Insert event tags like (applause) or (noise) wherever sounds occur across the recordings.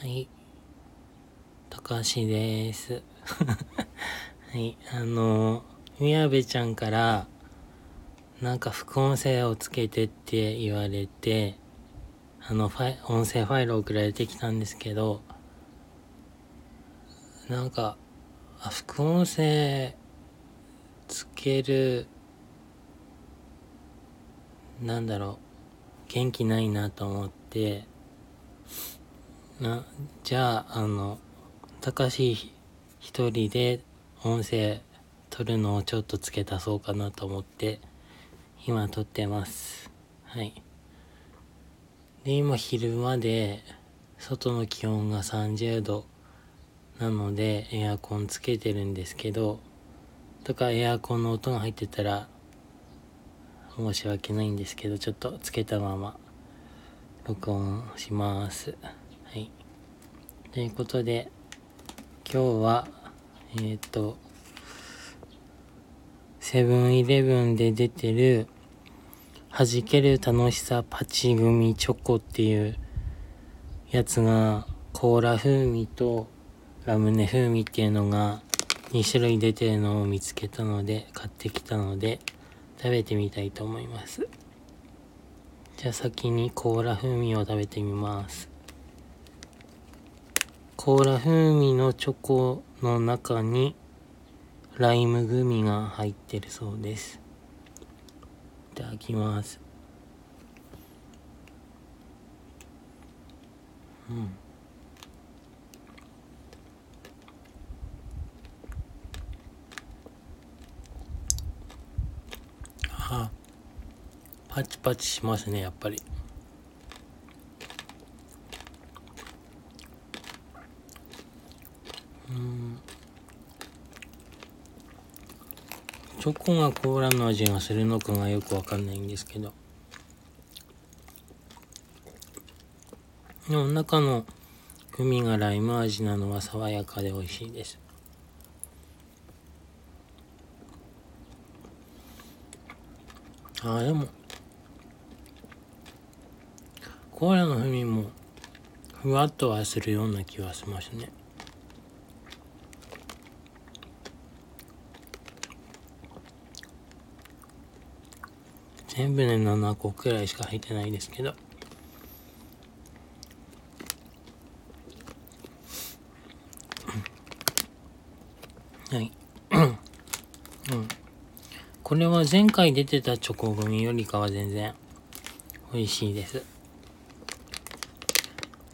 はい。高橋です。(laughs) はい。あの、宮部ちゃんから、なんか副音声をつけてって言われて、あの、ファイ、音声ファイル送られてきたんですけど、なんか、あ、副音声つける、なんだろう、元気ないなと思って、な、じゃあ、あの、高橋一人で音声撮るのをちょっと付け足そうかなと思って、今撮ってます。はい。で、今昼間で、外の気温が30度なので、エアコンつけてるんですけど、とかエアコンの音が入ってたら、申し訳ないんですけど、ちょっとつけたまま、録音します。ということで、今日は、えっ、と、セブンイレブンで出てる、弾ける楽しさパチ組チョコっていうやつが、コーラ風味とラムネ風味っていうのが2種類出てるのを見つけたので、買ってきたので、食べてみたいと思います。じゃあ先にコーラ風味を食べてみます。コーラ風味のチョコの中にライムグミが入ってるそうです。いただきます。うん。あ、パチパチしますね、やっぱり。うん。チョコがコーラの味がするのかがよくわかんないんですけど。でも中のグミがライム味なのは爽やかで美味しいです。ああ、でも、コーラの風味もふわっとはするような気はしますね。全部で7個くらいしか入ってないですけど。はい。うん。これは前回出てたチョコグミよりかは全然美味しいです。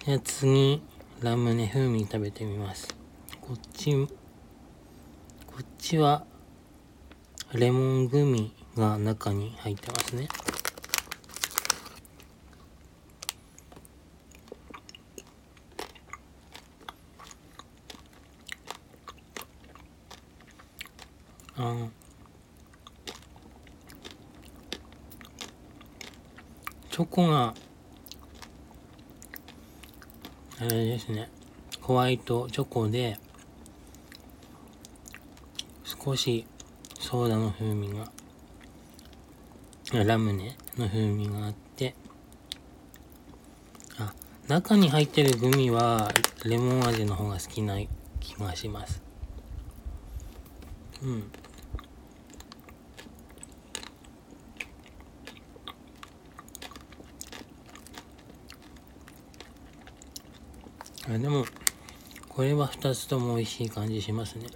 じゃあ次、ラムネ風味食べてみます。こっち、こっちはレモングミが中に入ってますね。あーチョコが、あれですね、ホワイトチョコで、少しソーダの風味が、ラムネの風味があって、あ、中に入ってるグミはレモン味の方が好きな気がします。うん。あでも、これは2つとも美味しい感じしますね。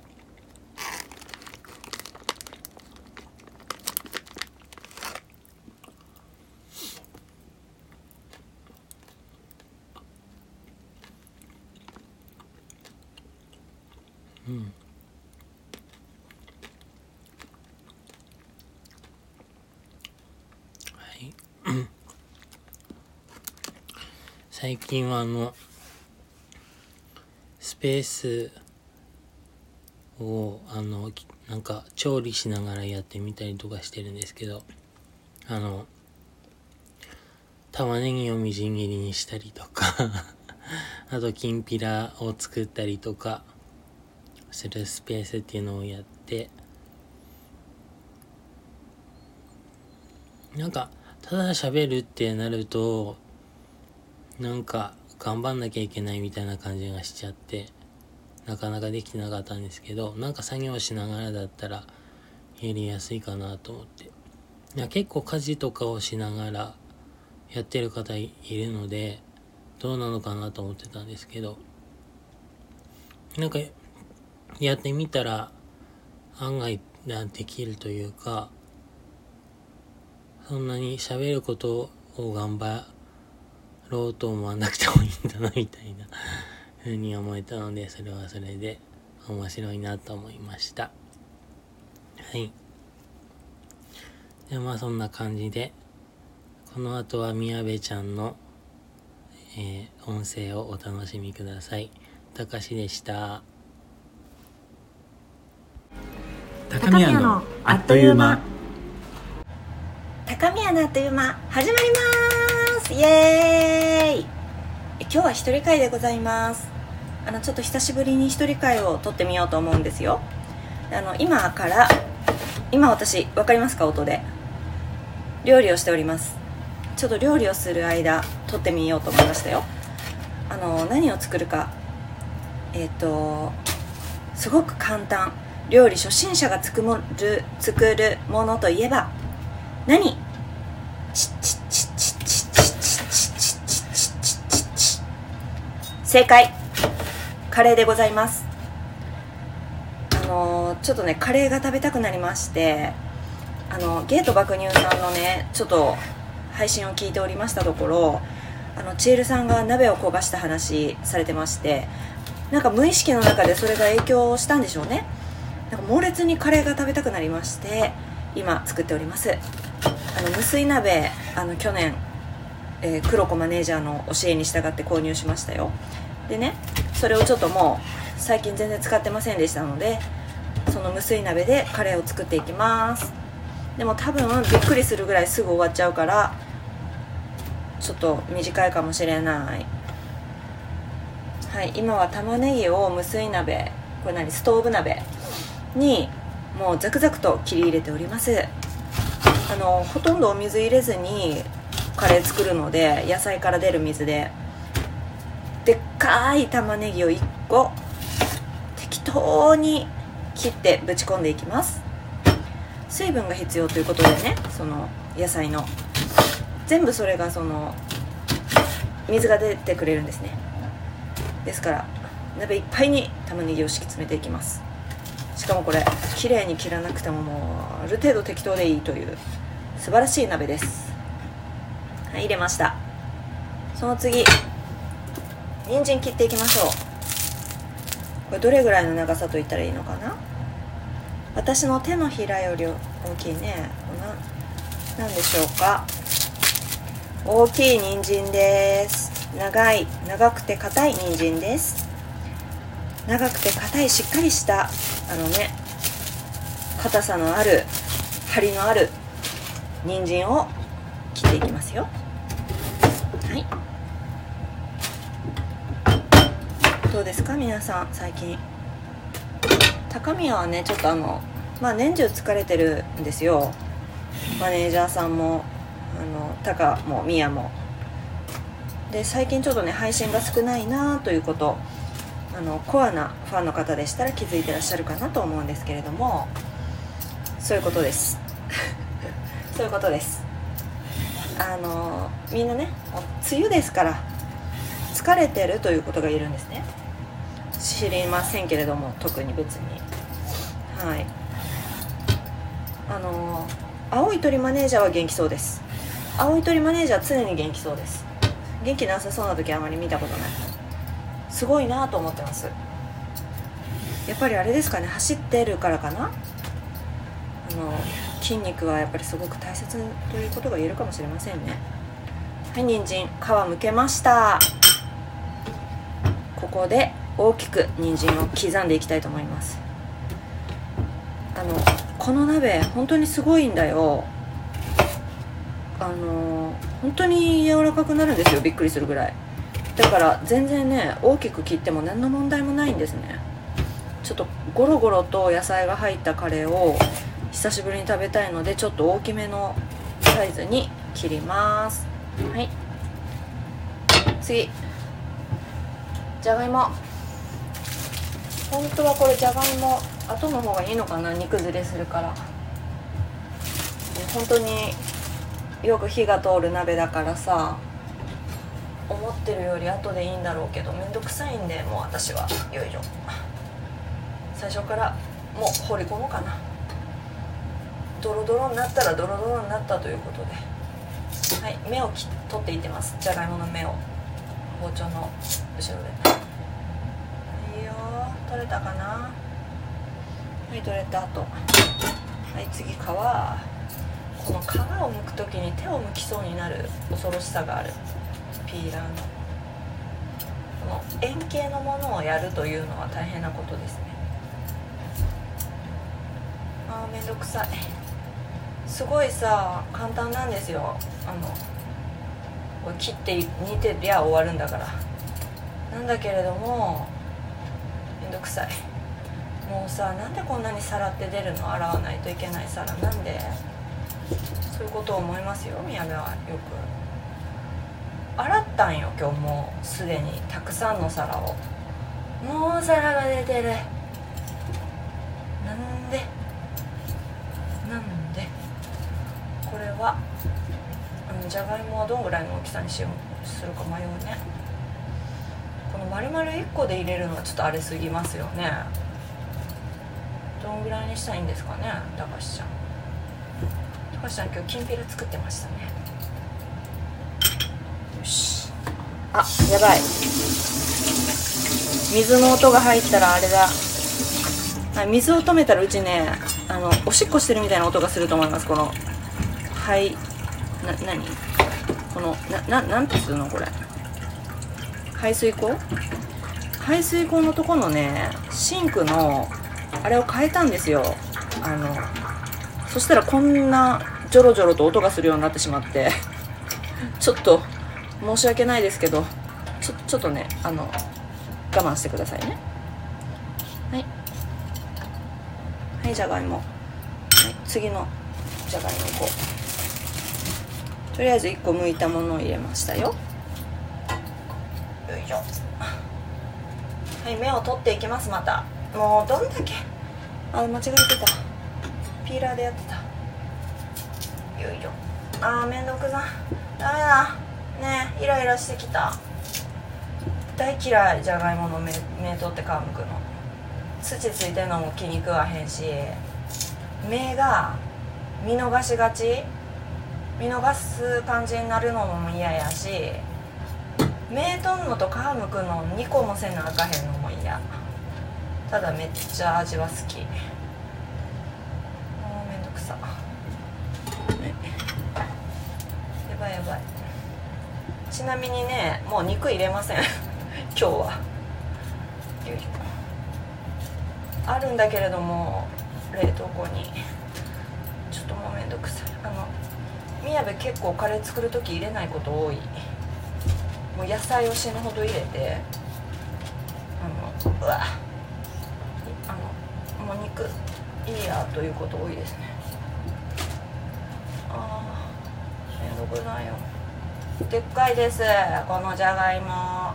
うん。はい。最近はあの、スペースをあのなんか調理しながらやってみたりとかしてるんですけどあの玉ねぎをみじん切りにしたりとか (laughs) あときんぴらを作ったりとかするスペースっていうのをやってなんかただ喋るってなるとなんか頑張んなきゃいけないみたいな感じがしちゃってなかなかできてなかったんですけどなんか作業しながらだったらやりやすいかなと思って。いや結構家事とかをしながらやってる方いるのでどうなのかなと思ってたんですけどなんかやってみたら案外できるというかそんなに喋ることを頑張ろうと思わなくてもいいんだなみたいな。(laughs) ふうに思えたのでそれはそれで面白いなと思いました。はい。でまあそんな感じでこの後は宮部ちゃんの、えー、音声をお楽しみください。たかしでした。高宮のあっという間。高宮のあっという間始まります。イエーイ。今日は一人会でございます。あのちょっと久しぶりに一人会を撮ってみようと思うんですよ。あの今から今私分かりますか？音で。料理をしております。ちょっと料理をする間撮ってみようと思いましたよ。あの何を作るか。えっ、ー、とすごく簡単。料理初心者が作る作るものといえば何？正解。カレーでございます。あのちょっとねカレーが食べたくなりましてあのゲート爆乳さんのねちょっと配信を聞いておりましたところあのチエルさんが鍋を焦がした話されてましてなんか無意識の中でそれが影響したんでしょうね。なんか猛烈にカレーが食べたくなりまして今作っております。あの無水鍋あの去年、えー、黒子マネージャーの教えに従って購入しましたよ。でねそれをちょっともう最近全然使ってませんでしたのでその無水鍋でカレーを作っていきます。でも多分びっくりするぐらいすぐ終わっちゃうからちょっと短いかもしれない。はい今は玉ねぎを無水鍋これ何ストーブ鍋にもうザクザクと切り入れております。あのほとんどお水入れずにカレー作るので野菜から出る水で。でっかい玉ねぎを1個適当に切ってぶち込んでいきます。水分が必要ということでねその野菜の。全部それがその水が出てくれるんですね。ですから鍋いっぱいに玉ねぎを敷き詰めていきます。しかもこれ綺麗に切らなくてももうある程度適当でいいという素晴らしい鍋です。はい入れました。その次人参切っていきましょう。これどれぐらいの長さといったらいいのかな？私の手のひらより大きいね。な何でしょうか？大きい人参です。長い長くて硬い人参です。長くて硬いしっかりしたあのね硬さのある張りのある人参を切っていきますよ。はい。どうですか？皆さん最近。高宮はねちょっとあのまあ年中疲れてるんですよ。マネージャーさんもあのタカもミヤも。で最近ちょっとね配信が少ないなということあのコアなファンの方でしたら気づいてらっしゃるかなと思うんですけれども。そういうことです。(laughs) そういうことです。あのみんなね梅雨ですから疲れてるということが言えるんですね。知りませんけれども特に別に。はい。あの青い鳥マネージャーは元気そうです。青い鳥マネージャーは常に元気そうです。元気なさそうな時はあまり見たことない。すごいなと思ってます。やっぱりあれですかね走ってるからかな？あの筋肉はやっぱりすごく大切ということが言えるかもしれませんね。はい人参皮むけました。ここで大きく人参を刻んでいきたいと思います。あのこの鍋本当にすごいんだよ。あの本当に柔らかくなるんですよ。びっくりするぐらい。だから全然ね大きく切っても何の問題もないんですね。ちょっとゴロゴロと野菜が入ったカレーを久しぶりに食べたいのでちょっと大きめのサイズに切ります。はい。次。じゃがいも。本当はこれじゃがいも後の方がいいのかな？煮崩れするから。本当によく火が通る鍋だからさ思ってるより後でいいんだろうけど面倒くさいんでもう私は。よいしょ。最初からもう放り込もうかなドロドロになったらドロドロになったということで。はい芽を取っていってます。じゃがいもの芽を。包丁の後ろで。いいよ取れたかな？はい取れた後。はい次皮。この皮を剥く時に手を剥きそうになる恐ろしさがある。ピーラーの。この円形のものをやるというのは大変なことですね。あーめんどくさい。すごいさ簡単なんですよ。あのこれ切って煮てりゃ終わるんだから。なんだけれどもめんどくさい。もうさなんでこんなに皿って出るの？洗わないといけない皿なんで？そういうことを思いますよ宮部はよく。洗ったんよ今日もうすでに。たくさんの皿を。もう皿が出てるなんでなんでこれはあのじゃがいもはどんぐらいの大きさにしようするか迷うね。この丸々1個で入れるのはちょっと荒れすぎますよね。どんぐらいにしたいんですかね高橋ちゃん。高橋ちゃん今日きんぴら作ってましたね。よし。あやばい。水の音が入ったらあれだ。水を止めたらうちねあのおしっこしてるみたいな音がすると思いますこの。はい。な何？このなななんてするのこれ？排水口排水口のとこのねシンクのあれを変えたんですよ。あのそしたらこんなジョロジョロと音がするようになってしまって。(laughs) ちょっと申し訳ないですけどちょちょっとねあの我慢してくださいね。はい。はいじゃがいも、はい、次のじゃがいもこう。とりあえず1個剥いたものを入れましたよ。よいしょ。はい芽を取っていきますまた。もうどんだけ。あ間違えてた。ピーラーでやってた。よいしょ。あーめんどくさ。ダメだ。ねイライラしてきた。大嫌いじゃがいもの芽芽取って皮むくの。土ついてるのも気に食わへんし。芽が見逃しがち。見逃す感じになるのも嫌やし芽取んのと皮むくの2個もせなあかへんのも嫌。ただめっちゃ味は好き。もうめんどくさ。やばいやばい。ちなみにねもう肉入れません。今日は。あるんだけれども冷凍庫に。ちょっともうめんどくさい。宮部結構カレー作る時入れないこと多い。もう野菜を死ぬほど入れてあのうわあのもう肉いいやということ多いですね。ああめんどくないよ。でっかいです。このじゃがいも。あ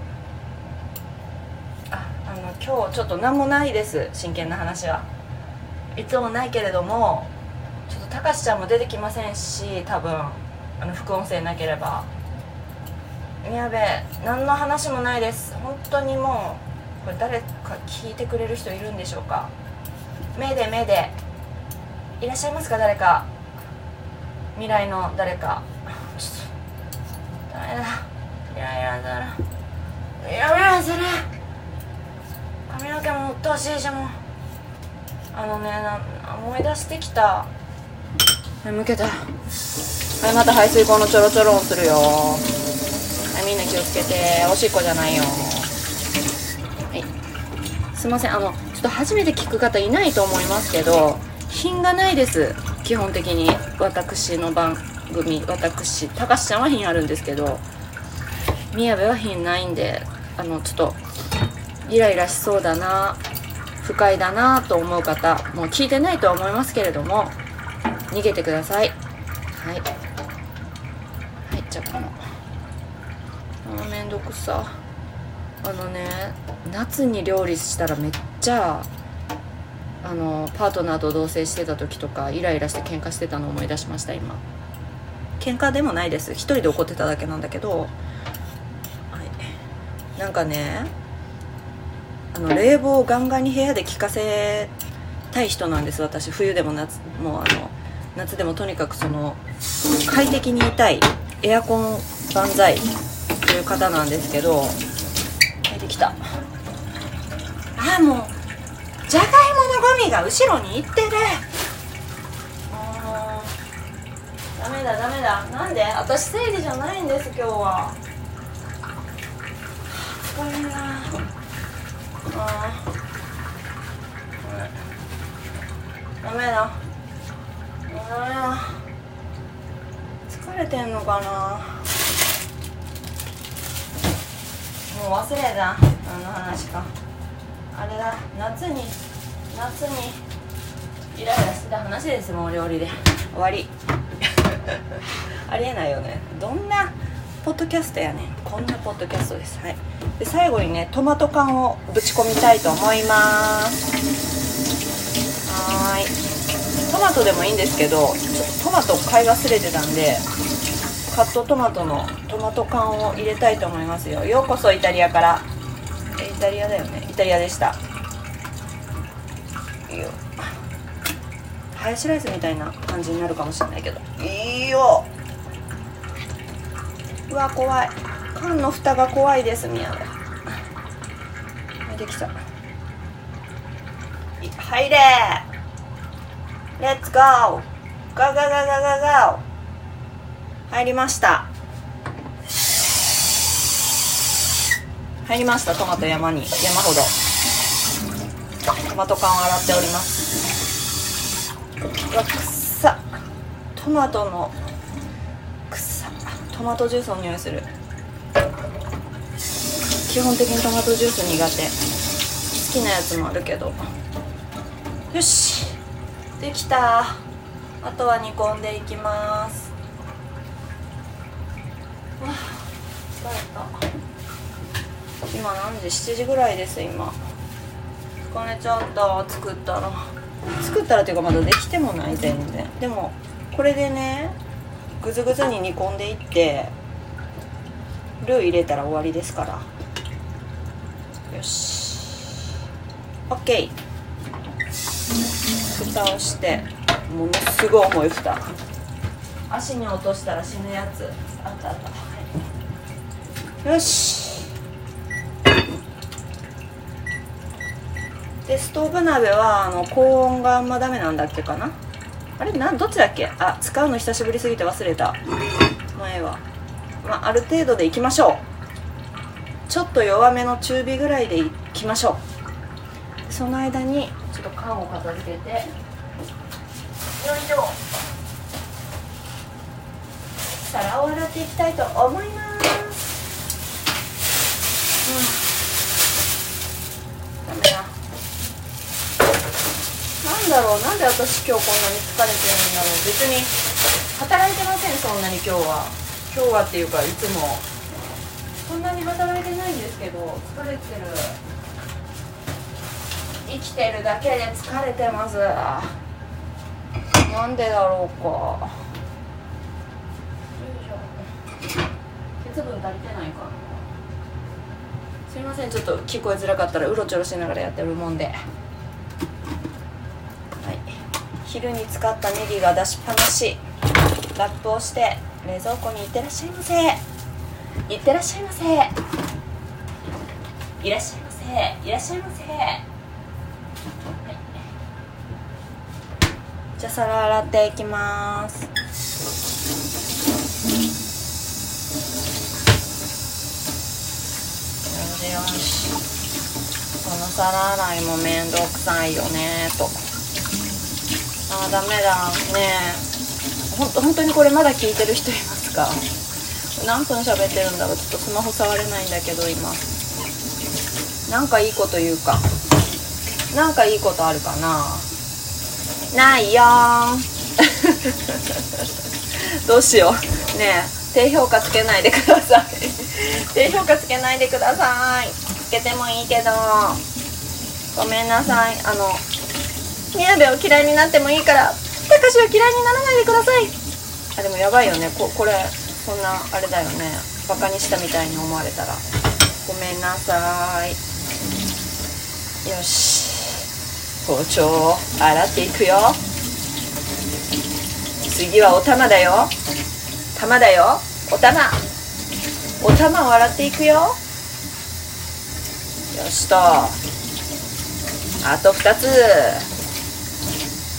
あの今日ちょっと何もないです。真剣な話は。いつもないけれどもちょっとたかしちゃんも出てきませんし多分。あの副音声なければ。宮部何の話もないです。本当にもうこれ誰か聞いてくれる人いるんでしょうか。目で目でいらっしゃいますか誰か。未来の誰か。ちょっとダメだ。イライラだなイライラする髪の毛も鬱陶しいしもう。あのね思い出してきた。向けたはいまた排水口のちょろちょろをするよ。はいみんな気をつけて。おしっこじゃないよ。はい。すいません。あのちょっと初めて聞く方いないと思いますけど品がないです。基本的に。私の番組。私たかしちゃんは品あるんですけど宮部は品ないんであのちょっとイライラしそうだな不快だなと思う方もう聞いてないとは思いますけれども逃げてください。はい。はいじゃあこの。あめんどくさ。あのね夏に料理したらめっちゃあのパートナーと同棲してた時とかイライラして喧嘩してたの思い出しました今。喧嘩でもないです。一人で怒ってただけなんだけど、はい、なんかねあの冷房をガンガンに部屋で効かせたい人なんです私。冬でも夏もうあの夏でもとにかくその快適にいたいエアコン万歳という方なんですけど入ってきた。あもうじゃがいものゴミが後ろに行ってる。ダメだダメだ。なんで？私生理じゃないんです今日は。疲れるな。あダメだ疲れてんのかな。もう忘れた。何の話か。あれだ。夏に夏にイライラしてた話ですもう料理で。終わり。(laughs) ありえないよね。どんなポッドキャストやねん。こんなポッドキャストです。はい。で最後にねトマト缶をぶち込みたいと思います。トマトでもいいんですけどちょっとトマト買い忘れてたんでカットトマトのトマト缶を入れたいと思いますよ。ようこそイタリアから。イタリアだよね。イタリアでした。いいよ。ハヤシライスみたいな感じになるかもしれないけど。いいよ。うわ怖い。缶の蓋が怖いです宮部。はいできた。い入れレッツゴーゴーゴーゴーゴーゴー入りました。入りましたトマト山に。山ほど。トマト缶を洗っております。うわくっ。さトマトのくっ。さトマトジュースの匂いする。基本的にトマトジュース苦手。好きなやつもあるけど。よし。できた。あとは煮込んでいきます。はあ疲れた。今何時？7時ぐらいです今。疲れちゃった作ったら。作ったらっていうかまだできてもない全然。でもこれでねぐずぐずに煮込んでいってルー入れたら終わりですから。よし。OK 蓋をしてものすごい重い蓋足に落としたら死ぬやつ。あったあった。よし。でストーブ鍋はあの高温があんまダメなんだっけかな。あれなんどっちだっけ？あ使うの久しぶりすぎて忘れた。前は。まあある程度でいきましょう。ちょっと弱めの中火ぐらいでいきましょう。その間にちょっと缶を片付けて。よいしょ。皿を洗っていきたいと思います、うん、ダメだなんだろう。なんで私今日こんなに疲れてるんだろう。別に働いてませんそんなに今日は。今日はっていうかいつも。そんなに働いてないんですけど疲れてる。生きてるだけで疲れてます。なんでだろうか。鉄分足りてないかなすいません。ちょっと聞こえづらかったらうろちょろしながらやってるもんで。はい。昼に使ったネギが出しっぱなし。ラップをして冷蔵庫にいってらっしゃいませ。いってらっしゃいませ。いらっしゃいませ。いらっしゃいませ、はい、じゃあ皿洗っていきます。よし。この皿洗いもめんどくさいよねと。あーダメだ。ねほんと本当にこれまだ聞いてる人いますか？何分喋ってるんだろう？ちょっとスマホ触れないんだけど今。なんかいいこと言うか。なんかいいことあるかな？ないよ。(laughs) どうしよう。ねえ低評価つけないでください。(laughs) 低評価つけないでください。つけてもいいけど。ごめんなさい。あの宮部を嫌いになってもいいからたかしは嫌いにならないでください。あでもやばいよね。ここれそんなあれだよね。バカにしたみたいに思われたら。ごめんなさい。よし。包丁を洗っていくよ。次はお玉だよ。玉だよ。お玉。お玉を洗っていくよ。よしと。あと2つ。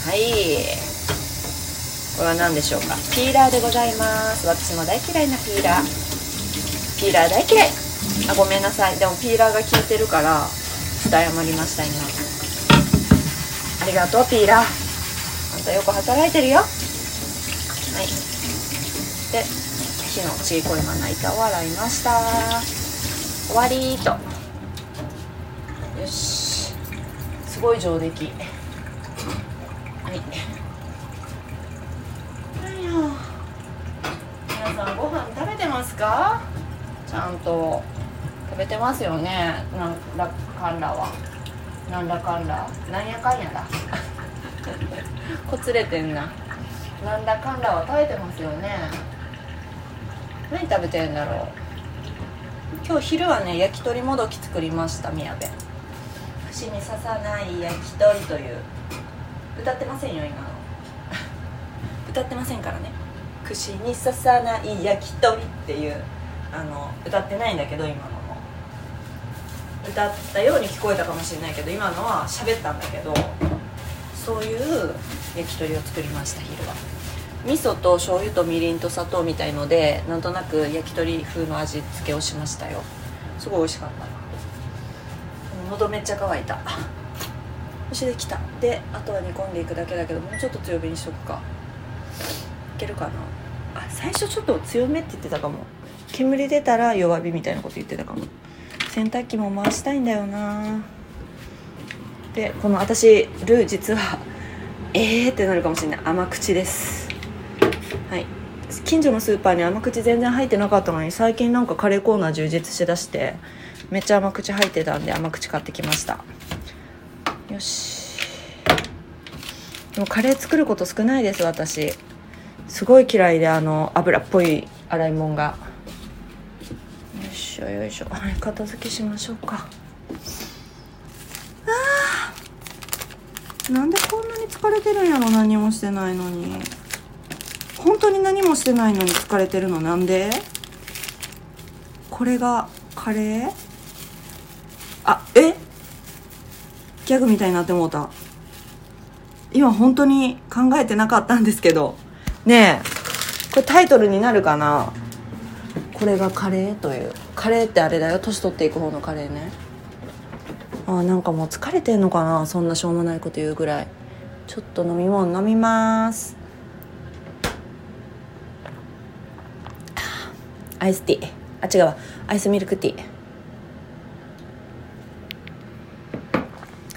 はい。これは何でしょうか。ピーラーでございます。私も大嫌いなピーラー。ピーラー大嫌い。あごめんなさい。でもピーラーが効いてるからちょっと謝りました今。りがとうピーラー。あんたよく働いてるよ。はい。で火のちいこいまな板を洗いました。終わりーと。よし。すごい上出来。はい。はいよ。皆さんご飯食べてますか？ちゃんと。食べてますよね。なんだかんだは。なんだかんだ。なんやかんやだ。(laughs) こつれてんな。なんだかんだは食べてますよね。何食べてんだろう。今日昼はね焼き鳥もどき作りました宮部。串に刺さない焼き鳥という。歌ってませんよ今の。(laughs) 歌ってませんからね。串に刺さない焼き鳥っていうあの歌ってないんだけど今の。も歌ったように聞こえたかもしれないけど今のは喋ったんだけどそういう焼き鳥を作りました昼は。味噌と醤油とみりんと砂糖みたいのでなんとなく焼き鳥風の味付けをしましたよ。すごい美味しかった喉めっちゃ乾いた。よしできた。であとは煮込んでいくだけだけどもうちょっと強火にしとくか。いけるかな。あ最初ちょっと強めって言ってたかも。煙出たら弱火みたいなこと言ってたかも。洗濯機も回したいんだよな。でこの私ルー実はえーってなるかもしれない。甘口です。はい。近所のスーパーに甘口全然入ってなかったのに最近なんかカレーコーナー充実しだしてめっちゃ甘口入ってたんで甘口買ってきました。よし。でもカレー作ること少ないです私。すごい嫌いであの油っぽい洗い物が。しょよいしょ。片付けしましょうか。あー。なんでこんなに疲れてるんやろ何もしてないのに。本当に何もしてないのに疲れてるのなんで？これがカレー？あえ？ギャグみたいになってもうた。今本当に考えてなかったんですけど。ねえ。これタイトルになるかな？これがカレーという。カレーってあれだよ。年取っていく方のカレーね。あなんかもう疲れてんのかな。そんなしょうもないこと言うぐらい。ちょっと飲み物飲みます。アイスティー。あ違うわ。アイスミルクティー。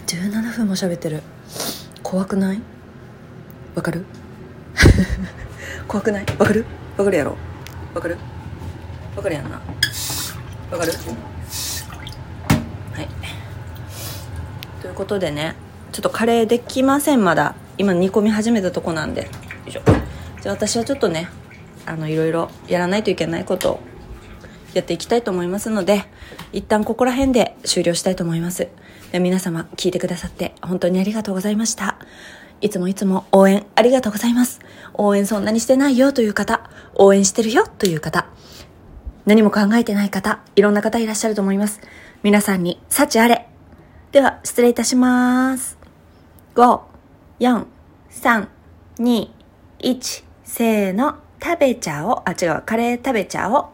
17分も喋ってる。怖くない？わかる？(laughs) 怖くない？わかる？わかるやろ？わかる？わかるやんな。わかる？はい。ということでねちょっとカレーできませんまだ。今煮込み始めたとこなんで。よいしょ。じゃあ私はちょっとねあのいろいろやらないといけないことをやっていきたいと思いますので一旦ここら辺で終了したいと思います。で皆様聞いてくださって本当にありがとうございました。いつもいつも応援ありがとうございます。応援そんなにしてないよという方応援してるよという方何も考えてない方いろんな方いらっしゃると思います。皆さんに幸あれ。では失礼いたします。5 4 3 2 1せーの。食べちゃおう。あ違うカレー食べちゃおう。